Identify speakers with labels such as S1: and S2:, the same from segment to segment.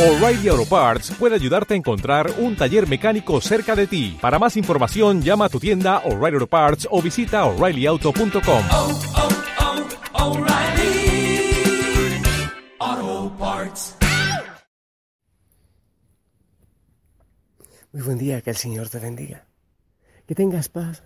S1: O'Reilly Auto Parts puede ayudarte a encontrar un taller mecánico cerca de ti. Para más información, llama a tu tienda O'Reilly Auto Parts o visita oreillyauto.com.
S2: oh, oh, Parts.
S3: Muy buen día, que el Señor te bendiga. Que tengas paz.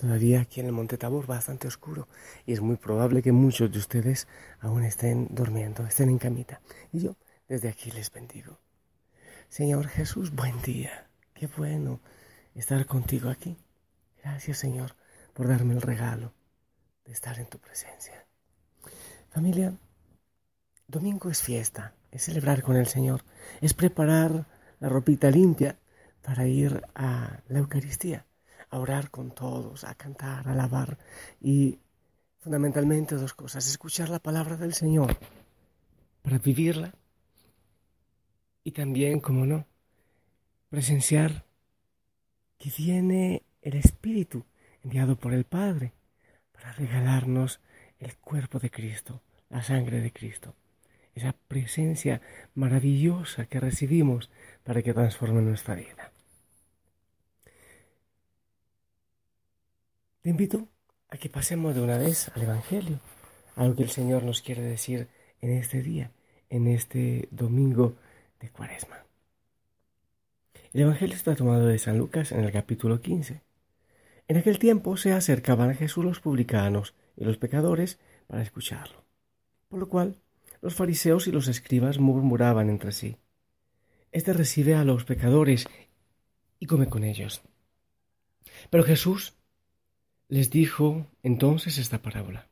S3: Todavía aquí en el Monte Tabor bastante oscuro y es muy probable que muchos de ustedes aún estén durmiendo, estén en camita. Y yo desde aquí les bendigo. Señor Jesús, buen día. Qué bueno estar contigo aquí. Gracias, Señor, por darme el regalo de estar en tu presencia. Familia, domingo es fiesta, es celebrar con el Señor, es preparar la ropita limpia para ir a la Eucaristía, a orar con todos, a cantar, a alabar y fundamentalmente dos cosas, escuchar la palabra del Señor para vivirla y también, como no, presenciar que viene el Espíritu enviado por el Padre para regalarnos el cuerpo de Cristo, la sangre de Cristo, esa presencia maravillosa que recibimos para que transforme nuestra vida. Te invito a que pasemos de una vez al Evangelio, a lo que el Señor nos quiere decir en este día, en este domingo Cuaresma. El Evangelio está tomado de San Lucas en el capítulo 15. En aquel tiempo se acercaban a Jesús los publicanos y los pecadores para escucharlo, por lo cual los fariseos y los escribas murmuraban entre sí. Este recibe a los pecadores y come con ellos. Pero Jesús les dijo entonces esta parábola.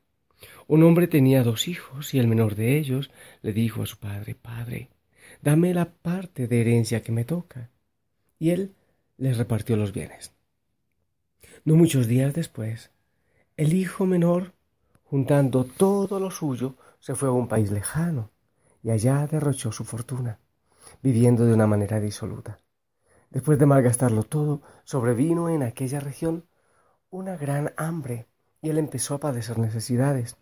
S3: Un hombre tenía dos hijos y el menor de ellos le dijo a su padre, Padre, dame la parte de herencia que me toca. Y él les repartió los bienes. No muchos días después, el hijo menor, juntando todo lo suyo, se fue a un país lejano y allá derrochó su fortuna, viviendo de una manera disoluta. Después de malgastarlo todo, sobrevino en aquella región una gran hambre y él empezó a padecer necesidades.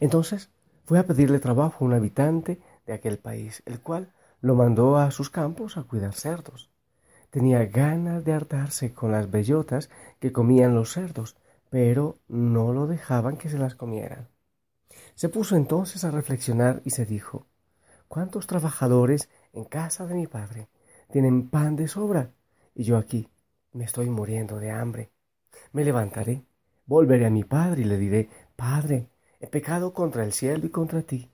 S3: Entonces fue a pedirle trabajo a un habitante de aquel país, el cual lo mandó a sus campos a cuidar cerdos. Tenía ganas de hartarse con las bellotas que comían los cerdos, pero no lo dejaban que se las comieran. Se puso entonces a reflexionar y se dijo ¿Cuántos trabajadores en casa de mi padre tienen pan de sobra? Y yo aquí me estoy muriendo de hambre. Me levantaré, volveré a mi padre y le diré Padre, he pecado contra el cielo y contra ti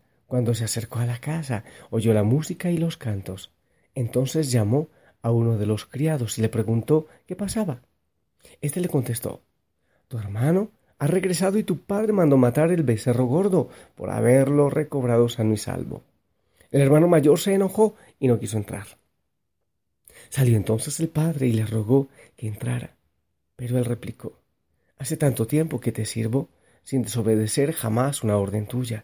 S3: cuando se acercó a la casa, oyó la música y los cantos. Entonces llamó a uno de los criados y le preguntó qué pasaba. Este le contestó Tu hermano ha regresado y tu padre mandó matar el becerro gordo por haberlo recobrado sano y salvo. El hermano mayor se enojó y no quiso entrar. Salió entonces el padre y le rogó que entrara. Pero él replicó Hace tanto tiempo que te sirvo sin desobedecer jamás una orden tuya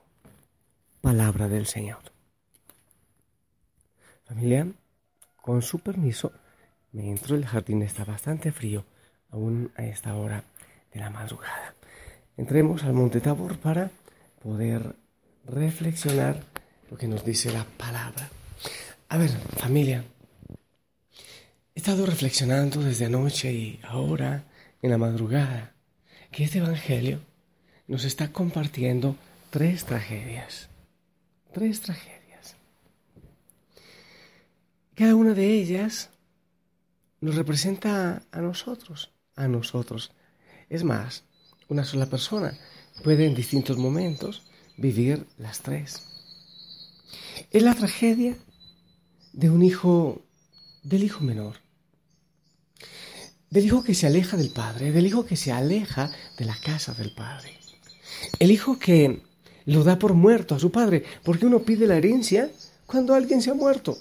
S3: Palabra del Señor. Familia, con su permiso, me entro, el jardín está bastante frío, aún a esta hora de la madrugada. Entremos al Monte Tabor para poder reflexionar lo que nos dice la palabra. A ver, familia, he estado reflexionando desde anoche y ahora en la madrugada que este Evangelio nos está compartiendo tres tragedias. Tres tragedias. Cada una de ellas nos representa a nosotros, a nosotros. Es más, una sola persona puede en distintos momentos vivir las tres. Es la tragedia de un hijo, del hijo menor, del hijo que se aleja del padre, del hijo que se aleja de la casa del padre, el hijo que lo da por muerto a su padre, porque uno pide la herencia cuando alguien se ha muerto.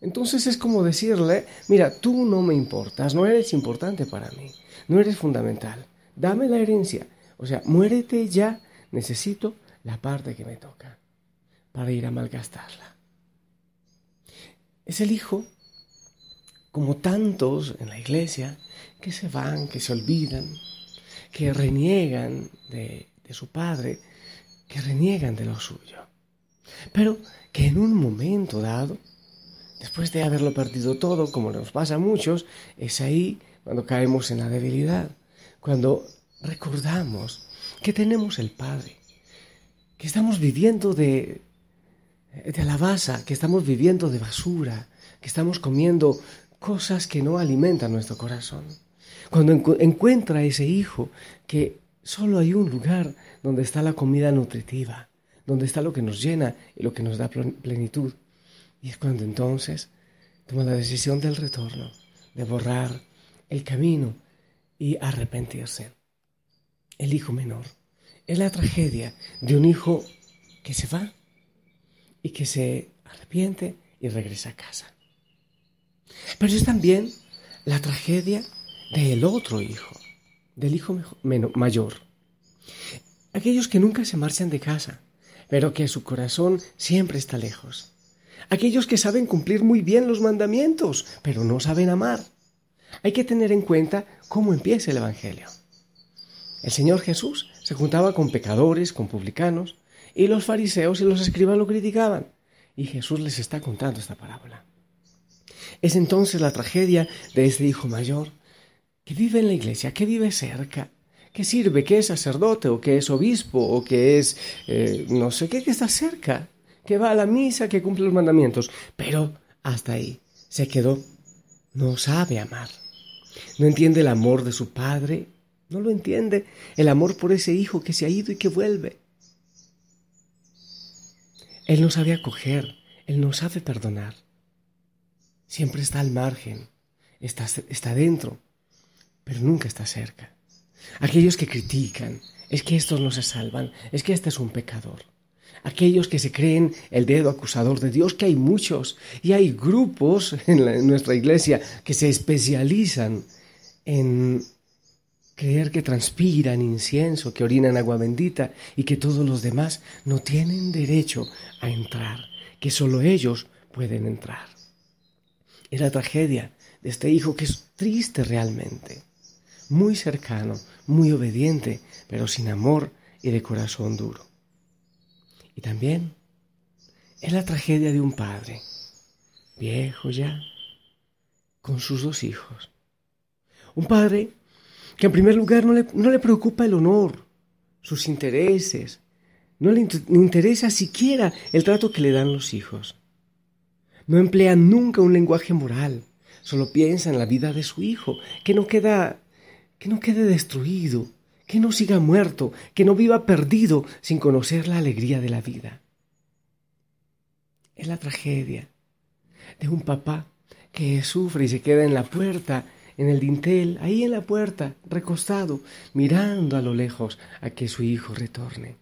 S3: Entonces es como decirle, mira, tú no me importas, no eres importante para mí, no eres fundamental, dame la herencia. O sea, muérete ya, necesito la parte que me toca para ir a malgastarla. Es el hijo, como tantos en la iglesia, que se van, que se olvidan, que reniegan de, de su padre, que reniegan de lo suyo. Pero que en un momento dado, después de haberlo perdido todo, como nos pasa a muchos, es ahí cuando caemos en la debilidad, cuando recordamos que tenemos el Padre, que estamos viviendo de, de alabaza, que estamos viviendo de basura, que estamos comiendo cosas que no alimentan nuestro corazón. Cuando encuentra ese hijo que solo hay un lugar donde está la comida nutritiva, donde está lo que nos llena y lo que nos da plenitud. Y es cuando entonces toma la decisión del retorno, de borrar el camino y arrepentirse. El hijo menor es la tragedia de un hijo que se va y que se arrepiente y regresa a casa. Pero es también la tragedia del otro hijo, del hijo mayor. Aquellos que nunca se marchan de casa, pero que su corazón siempre está lejos. Aquellos que saben cumplir muy bien los mandamientos, pero no saben amar. Hay que tener en cuenta cómo empieza el Evangelio. El Señor Jesús se juntaba con pecadores, con publicanos, y los fariseos y los escribas lo criticaban. Y Jesús les está contando esta parábola. Es entonces la tragedia de este hijo mayor que vive en la iglesia, que vive cerca, que sirve, que es sacerdote o que es obispo o que es eh, no sé qué, que está cerca, que va a la misa, que cumple los mandamientos, pero hasta ahí se quedó. No sabe amar. No entiende el amor de su padre, no lo entiende, el amor por ese hijo que se ha ido y que vuelve. Él no sabe acoger, él no sabe perdonar. Siempre está al margen, está, está dentro, pero nunca está cerca. Aquellos que critican, es que estos no se salvan, es que este es un pecador. Aquellos que se creen el dedo acusador de Dios, que hay muchos, y hay grupos en, nuestra iglesia que se especializan en creer que transpiran incienso, que orinan agua bendita y que todos los demás no tienen derecho a entrar, que solo ellos pueden entrar. Es la tragedia de este hijo que es triste realmente, muy cercano, muy obediente, pero sin amor y de corazón duro. Y también es la tragedia de un padre, viejo ya, con sus dos hijos. Un padre que en primer lugar no le, preocupa el honor, sus intereses, no le interesa siquiera el trato que le dan los hijos. No emplea nunca un lenguaje moral, solo piensa en la vida de su hijo, que no queda, que no quede destruido, que no siga muerto, que no viva perdido sin conocer la alegría de la vida. Es la tragedia de un papá que sufre y se queda en la puerta en el dintel, ahí en la puerta, recostado, mirando a lo lejos a que su hijo retorne.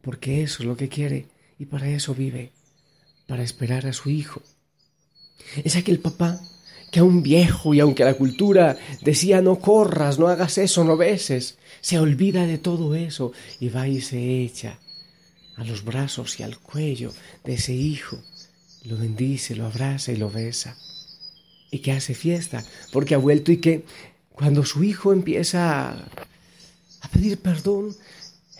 S3: Porque eso es lo que quiere y para eso vive, para esperar a su hijo. Es aquel papá que a un viejo y aunque la cultura decía no corras, no hagas eso, no beses, se olvida de todo eso y va y se echa a los brazos y al cuello de ese hijo, lo bendice, lo abraza y lo besa. y que hace fiesta porque ha vuelto y que cuando su hijo empieza a pedir perdón,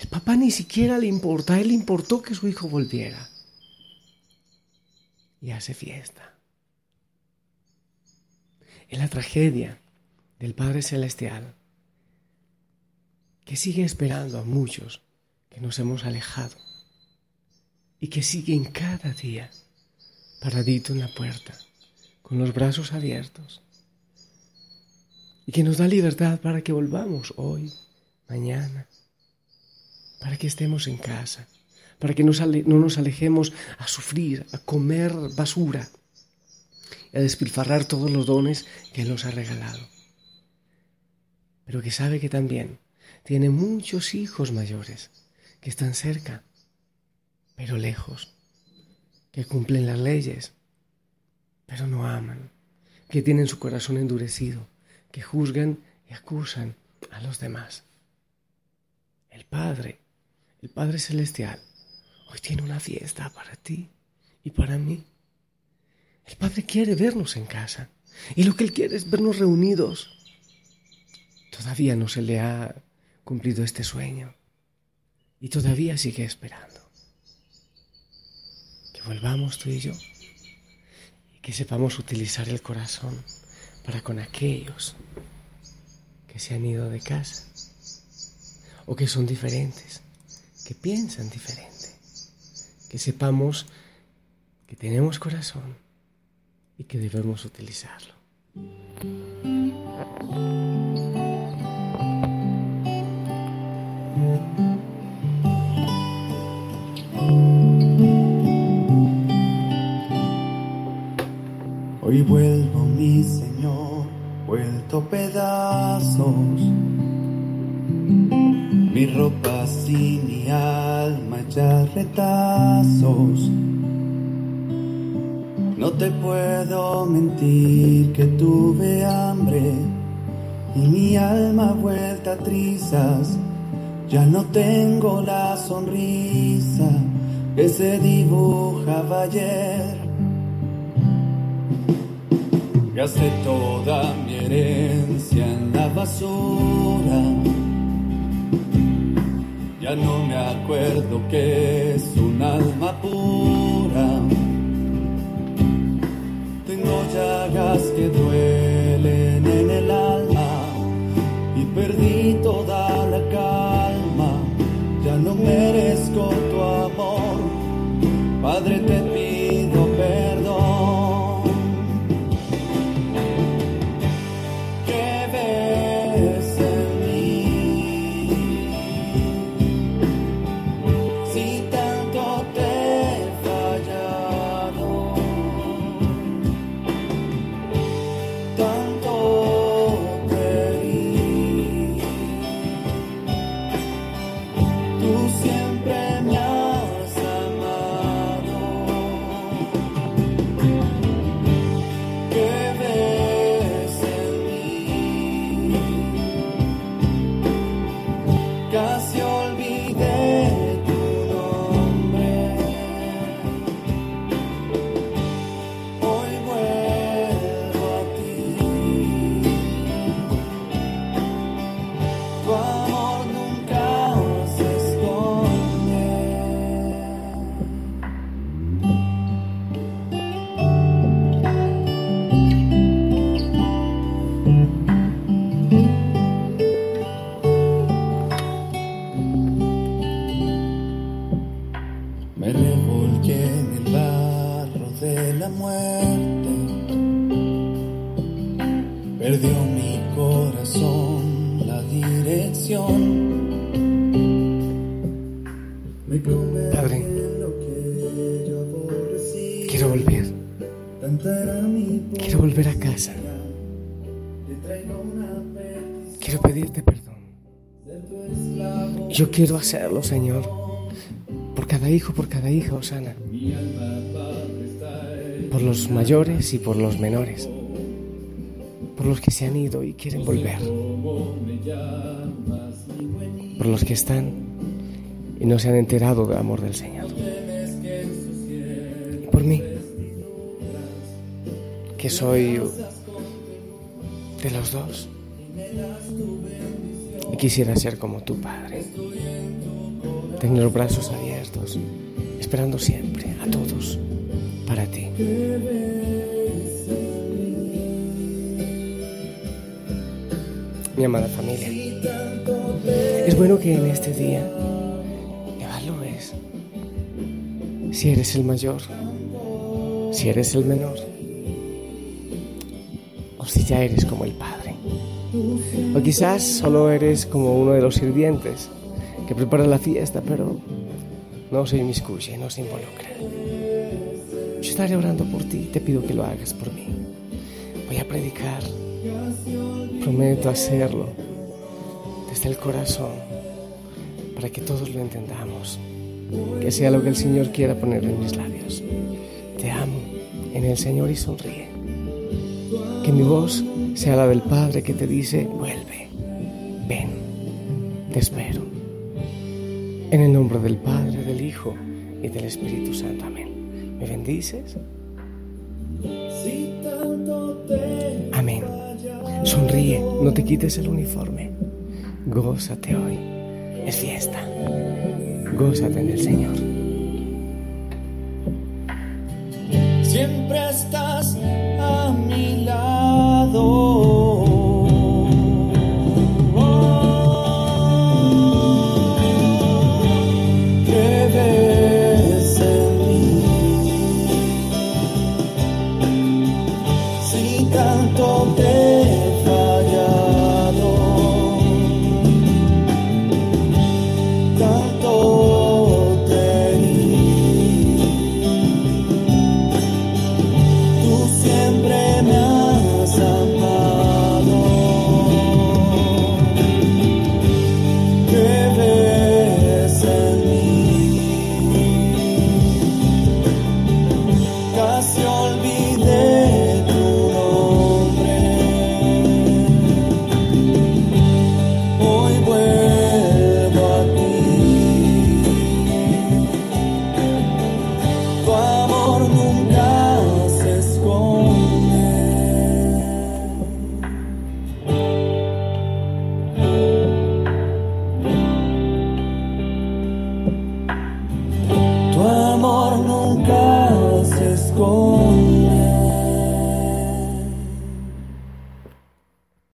S3: el papá ni siquiera le importa, a él le importó que su hijo volviera. Y hace fiesta. Es la tragedia del Padre Celestial que sigue esperando a muchos que nos hemos alejado y que siguen cada día paradito en la puerta con los brazos abiertos y que nos da libertad para que volvamos hoy, mañana, para que estemos en casa, para que no nos alejemos a sufrir, a comer basura, a despilfarrar todos los dones que nos ha regalado. Pero que sabe que también tiene muchos hijos mayores que están cerca, pero lejos, que cumplen las leyes, pero no aman, que tienen su corazón endurecido, que juzgan y acusan a los demás. El Padre, el Padre Celestial, hoy tiene una fiesta para ti y para mí. El Padre quiere vernos en casa. Y lo que Él quiere es vernos reunidos. Todavía no se le ha cumplido este sueño. Y todavía sigue esperando. Que volvamos tú y yo. Y que sepamos utilizar el corazón para con aquellos que se han ido de casa. O que son diferentes, que piensan diferente, que sepamos que tenemos corazón y que debemos utilizarlo.
S4: Hoy vuelvo, mi Señor, vuelto pedazos. Mi ropa y mi alma ya retazos. No te puedo mentir que tuve hambre y mi alma vuelta a trizas. Ya no tengo la sonrisa que se dibujaba ayer. Gasté toda mi herencia en la basura. Ya no me acuerdo que es un alma pura. Que duelen en el alma
S3: quiero volver a casa, quiero pedirte perdón. Yo quiero hacerlo, Señor, por cada hijo, por cada hija, Osana, por los mayores y por los menores, por los que se han ido y quieren volver, por los que están y no se han enterado del amor del Señor.
S4: Que
S3: soy de los dos. Y quisiera ser como tu Padre. Tener los brazos abiertos, esperando siempre a todos para ti. Mi amada familia, es bueno que en este día evalúes si eres el mayor, si eres el menor, si ya eres como el Padre. O quizás solo eres como uno de los sirvientes que prepara la fiesta, pero no se inmiscuye, no se involucra. Yo estaré orando por ti, te pido que lo hagas por mí. Voy a predicar, prometo hacerlo desde el corazón para que todos lo entendamos, que sea lo que el Señor quiera poner en mis labios. Te amo en el Señor y sonríe. Que mi voz sea la del Padre que te dice, vuelve, ven, te espero. En el nombre del Padre, del Hijo y del Espíritu Santo. Amén. ¿Me bendices? Amén. Sonríe, no te quites el uniforme. Gózate hoy. Es fiesta. Gózate en el Señor.
S4: Siempre